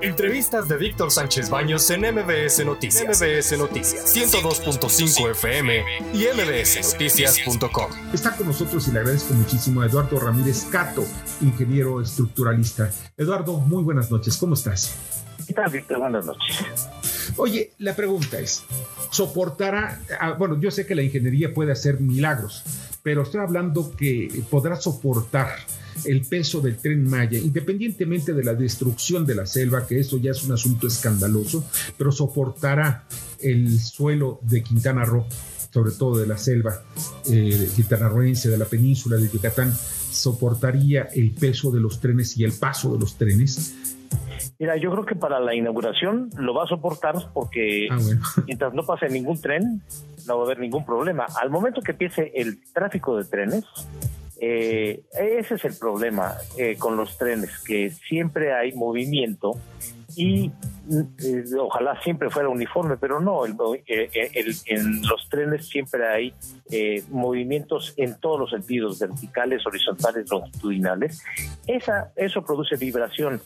Entrevistas de Víctor Sánchez Baños en MBS Noticias. MBS Noticias 102.5 FM y mbsnoticias.com. Está con nosotros y le agradezco muchísimo a Eduardo Ramírez Cato, ingeniero estructuralista. Eduardo, muy buenas noches. ¿Cómo estás? ¿Qué tal, Víctor? Buenas noches. Oye, la pregunta es, ¿soportará? Ah, bueno, yo sé que la ingeniería puede hacer milagros, pero estoy hablando que podrá soportar el peso del tren Maya, independientemente de la destrucción de la selva, que eso ya es un asunto escandaloso, pero soportará el suelo de Quintana Roo, sobre todo de la selva eh, quintanarroense, de la península de Yucatán, soportaría el peso de los trenes y el paso de los trenes. Mira, yo creo que para la inauguración lo va a soportar porque ah, mientras no pase ningún tren, no va a haber ningún problema. Al momento que empiece el tráfico de trenes, eh, ese es el problema eh, con los trenes, que siempre hay movimiento y eh, ojalá siempre fuera uniforme, pero no, en los trenes siempre hay movimientos en todos los sentidos, verticales, horizontales, longitudinales. Esa, eso produce vibración.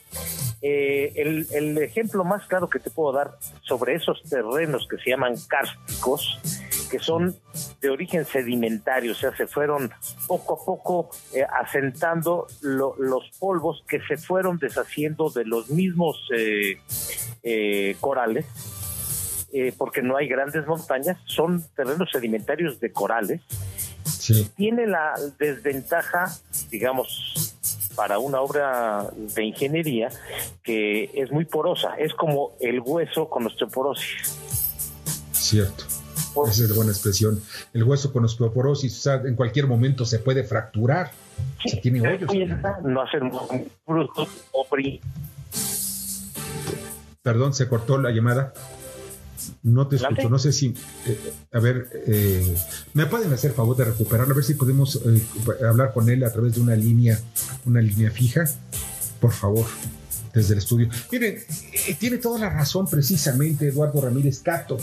El, el ejemplo más claro que te puedo dar sobre esos terrenos que se llaman cársticos, que son de origen sedimentario, o sea, se fueron poco a poco eh, asentando los polvos que se fueron deshaciendo de los mismos eh, eh, corales, porque no hay grandes montañas, son terrenos sedimentarios de corales. Tiene la desventaja, digamos, para una obra de ingeniería que es muy porosa, es como el hueso con osteoporosis. Cierto. Esa es buena expresión. El hueso con osteoporosis, o sea, en cualquier momento se puede fracturar. si tiene hoyos. No hacer Perdón, se cortó la llamada. No te escucho, no sé si. Eh, a ver, eh, ¿me pueden hacer favor de recuperarlo? A ver si podemos eh, hablar con él a través de una línea, una línea fija. Por favor, desde el estudio. Miren, tiene toda la razón precisamente Eduardo Ramírez Cato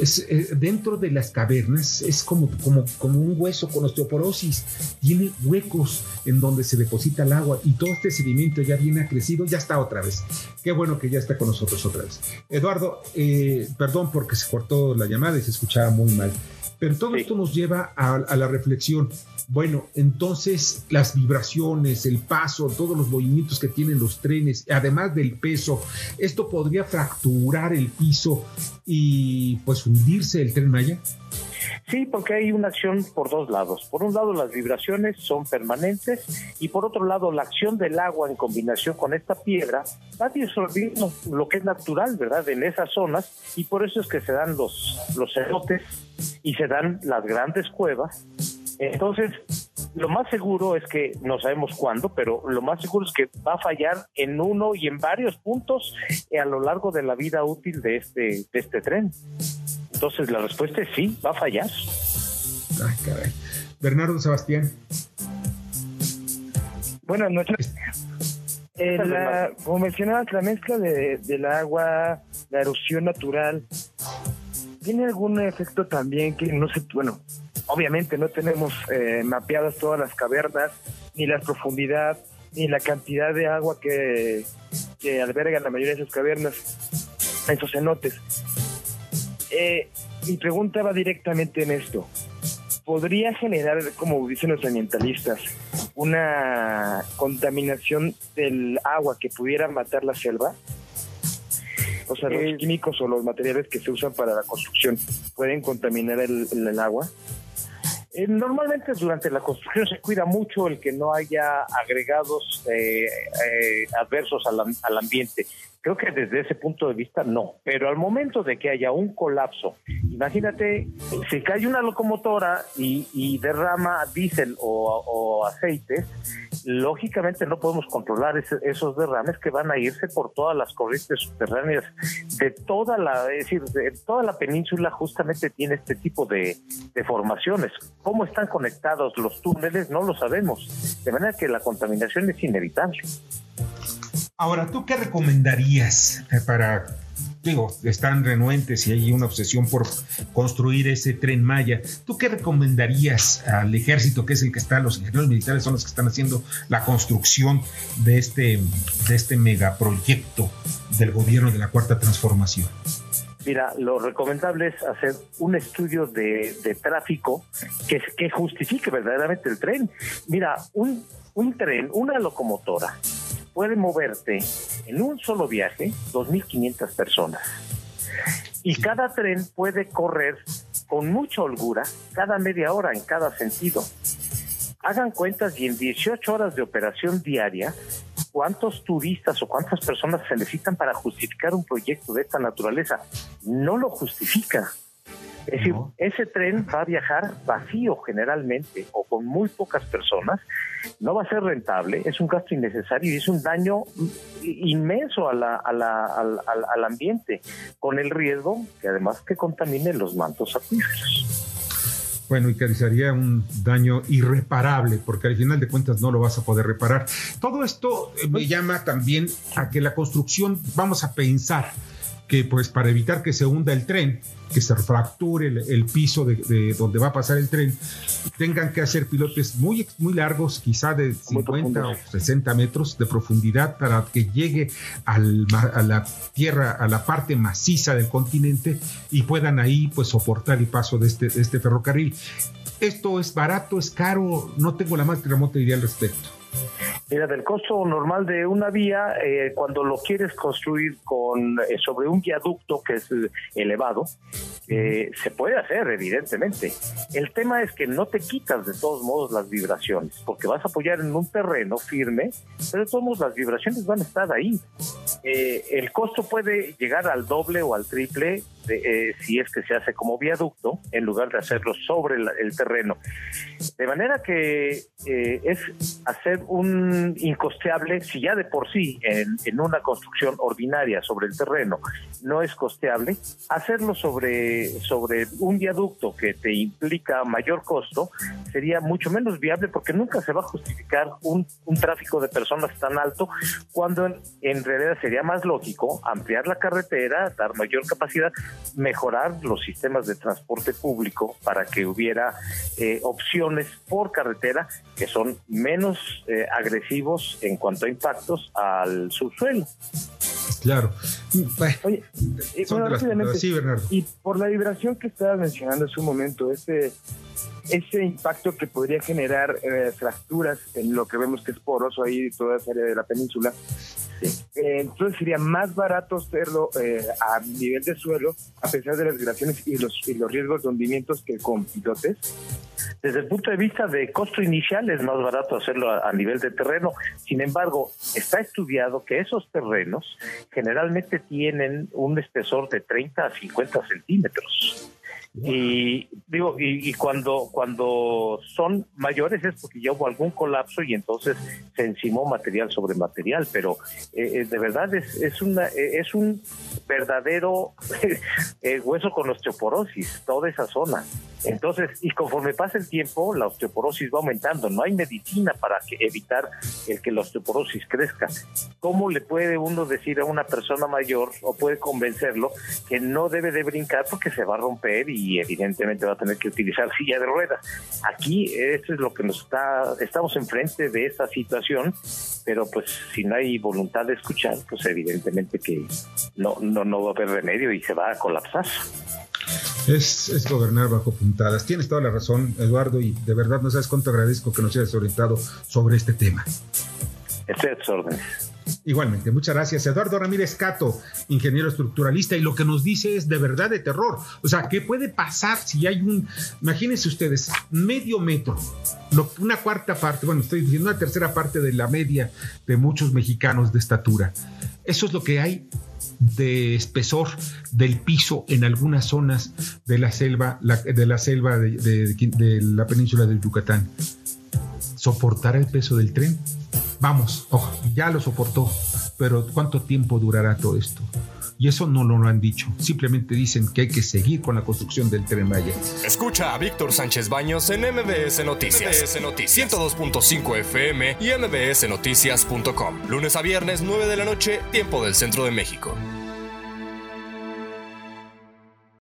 es, eh, dentro de las cavernas es como, como, como un hueso con osteoporosis. Tiene huecos en donde se deposita el agua y todo este sedimento ya viene crecido, ya está otra vez. Qué bueno que ya está con nosotros otra vez. Eduardo, eh, perdón porque se cortó la llamada y se escuchaba muy mal. Pero todo esto nos lleva a, la reflexión. Bueno, entonces las vibraciones, el paso, todos los movimientos que tienen los trenes, además del peso, esto podría fracturar el piso y pues hundirse el tren Maya. Sí, porque hay una acción por dos lados. Por un lado, las vibraciones son permanentes y por otro lado, la acción del agua en combinación con esta piedra va disolviendo lo que es natural, ¿verdad?, en esas zonas y por eso es que se dan los, los y se dan las grandes cuevas. Entonces, lo más seguro es que no sabemos cuándo, pero lo más seguro es que va a fallar en uno y en varios puntos a lo largo de la vida útil de este, de este tren. Entonces, la respuesta es sí, va a fallar. Ay, caray. Bernardo Sebastián. Buenas noches. Eh, como mencionabas, la mezcla de, del agua, la erosión natural, ¿tiene algún efecto también que no sé, bueno, obviamente no tenemos eh, mapeadas todas las cavernas, ni la profundidad, ni la cantidad de agua que, que albergan la mayoría de esas cavernas, esos cenotes. Eh, mi pregunta va directamente en esto. ¿Podría generar, como dicen los ambientalistas, una contaminación del agua que pudiera matar la selva? O sea, los químicos o los materiales que se usan para la construcción pueden contaminar el, agua. Eh, normalmente durante la construcción se cuida mucho el que no haya agregados eh, adversos al, al, ambiente. Creo que desde ese punto de vista no, pero al momento de que haya un colapso, imagínate, si cae una locomotora y, derrama diésel o, aceite, lógicamente no podemos controlar esos derrames que van a irse por todas las corrientes subterráneas de toda la, es decir, de toda la península justamente tiene este tipo de formaciones. ¿Cómo están conectados los túneles? No lo sabemos. De manera que la contaminación es inevitable. Ahora, ¿tú qué recomendarías eh, para digo, están renuentes y hay una obsesión por construir ese tren Maya. ¿Tú qué recomendarías al ejército, que es el que está, los ingenieros militares son los que están haciendo la construcción de este, de este megaproyecto del gobierno de la Cuarta Transformación? Mira, lo recomendable es hacer un estudio de, tráfico que, que justifique verdaderamente el tren. Mira, un, un tren, una locomotora, puede moverte en un solo viaje 2.500 personas. Y cada tren puede correr con mucha holgura cada media hora en cada sentido. Hagan cuentas y en 18 horas de operación diaria, ¿cuántos turistas o cuántas personas se necesitan para justificar un proyecto de esta naturaleza? No lo justifica. Es decir, ese tren va a viajar vacío generalmente o con muy pocas personas, no va a ser rentable, es un gasto innecesario y es un daño inmenso a la, al, al, ambiente, con el riesgo que además que contamine los mantos acuíferos. Bueno, y que sería un daño irreparable, porque al final de cuentas no lo vas a poder reparar. Todo esto me llama también a que la construcción, vamos a pensar, que pues para evitar que se hunda el tren, que se fracture el, piso de, donde va a pasar el tren, tengan que hacer pilotes muy, muy largos, quizá de 50 o 60 metros de profundidad para que llegue a la tierra, a la parte maciza del continente y puedan ahí pues soportar el paso de este, de este ferrocarril. Esto es barato, es caro, no tengo la más remota idea al respecto. Mira, del costo normal de una vía, eh, cuando lo quieres construir con eh, sobre un viaducto que es eh, elevado, se puede hacer, evidentemente. El tema es que no te quitas de todos modos las vibraciones, porque vas a apoyar en un terreno firme, pero de todos modos las vibraciones van a estar ahí. el costo puede llegar al doble o al triple si es que se hace como viaducto, en lugar de hacerlo sobre el terreno. De manera que es hacer un incosteable si ya de por sí en, una construcción ordinaria sobre el terreno no es costeable, hacerlo sobre, sobre un viaducto que te implica mayor costo sería mucho menos viable porque nunca se va a justificar un, tráfico de personas tan alto cuando en, realidad sería más lógico ampliar la carretera, dar mayor capacidad, mejorar los sistemas de transporte público para que hubiera eh, opciones por carretera que son menos eh, agresivas en cuanto a impactos al subsuelo. Claro. Oye, y por la vibración que estabas mencionando hace un momento, ese, ese impacto que podría generar eh, fracturas en lo que vemos que es poroso ahí, toda esa área de la península, eh, entonces sería más barato hacerlo eh, a nivel de suelo, a pesar de las vibraciones y los, y los riesgos de hundimientos que con pilotes. Desde el punto de vista de costo inicial es más barato hacerlo a, nivel de terreno. Sin embargo, está estudiado que esos terrenos generalmente tienen un espesor de 30 a 50 centímetros. Y digo, y, cuando, cuando son mayores es porque ya hubo algún colapso y entonces se encimó material sobre material, pero eh, eh, de verdad es, es, una, eh, es un verdadero hueso con osteoporosis, toda esa zona. Entonces, y conforme pasa el tiempo, la osteoporosis va aumentando. No hay medicina para evitar el que la osteoporosis crezca. ¿Cómo le puede uno decir a una persona mayor o puede convencerlo que no debe de brincar porque se va a romper y evidentemente va a tener que utilizar silla de ruedas? Aquí eso es lo que nos está, estamos enfrente de esta situación, pero pues si no hay voluntad de escuchar, pues evidentemente que no, no, no va a haber remedio y se va a colapsar. Es, gobernar bajo puntadas. Tienes toda la razón, Eduardo, y de verdad no sabes cuánto agradezco que nos hayas orientado sobre este tema. Estoy a Igualmente, muchas gracias. Eduardo Ramírez Cato, ingeniero estructuralista, y lo que nos dice es de verdad de terror. O sea, ¿qué puede pasar si hay un, imagínense ustedes, medio metro, una cuarta parte, bueno, estoy diciendo una tercera parte de la media de muchos mexicanos de estatura? Eso es lo que hay de espesor del piso en algunas zonas de la selva, de la selva de, la península del Yucatán. ¿Soportará el peso del tren? Vamos, ya lo soportó, pero ¿cuánto tiempo durará todo esto? Y eso no lo han dicho. Simplemente dicen que hay que seguir con la construcción del tren Maya. Escucha a Víctor Sánchez Baños en MBS Noticias. MBS Noticias 102.5 FM y MBSNoticias.com. Lunes a viernes, 9 de la noche, tiempo del centro de México.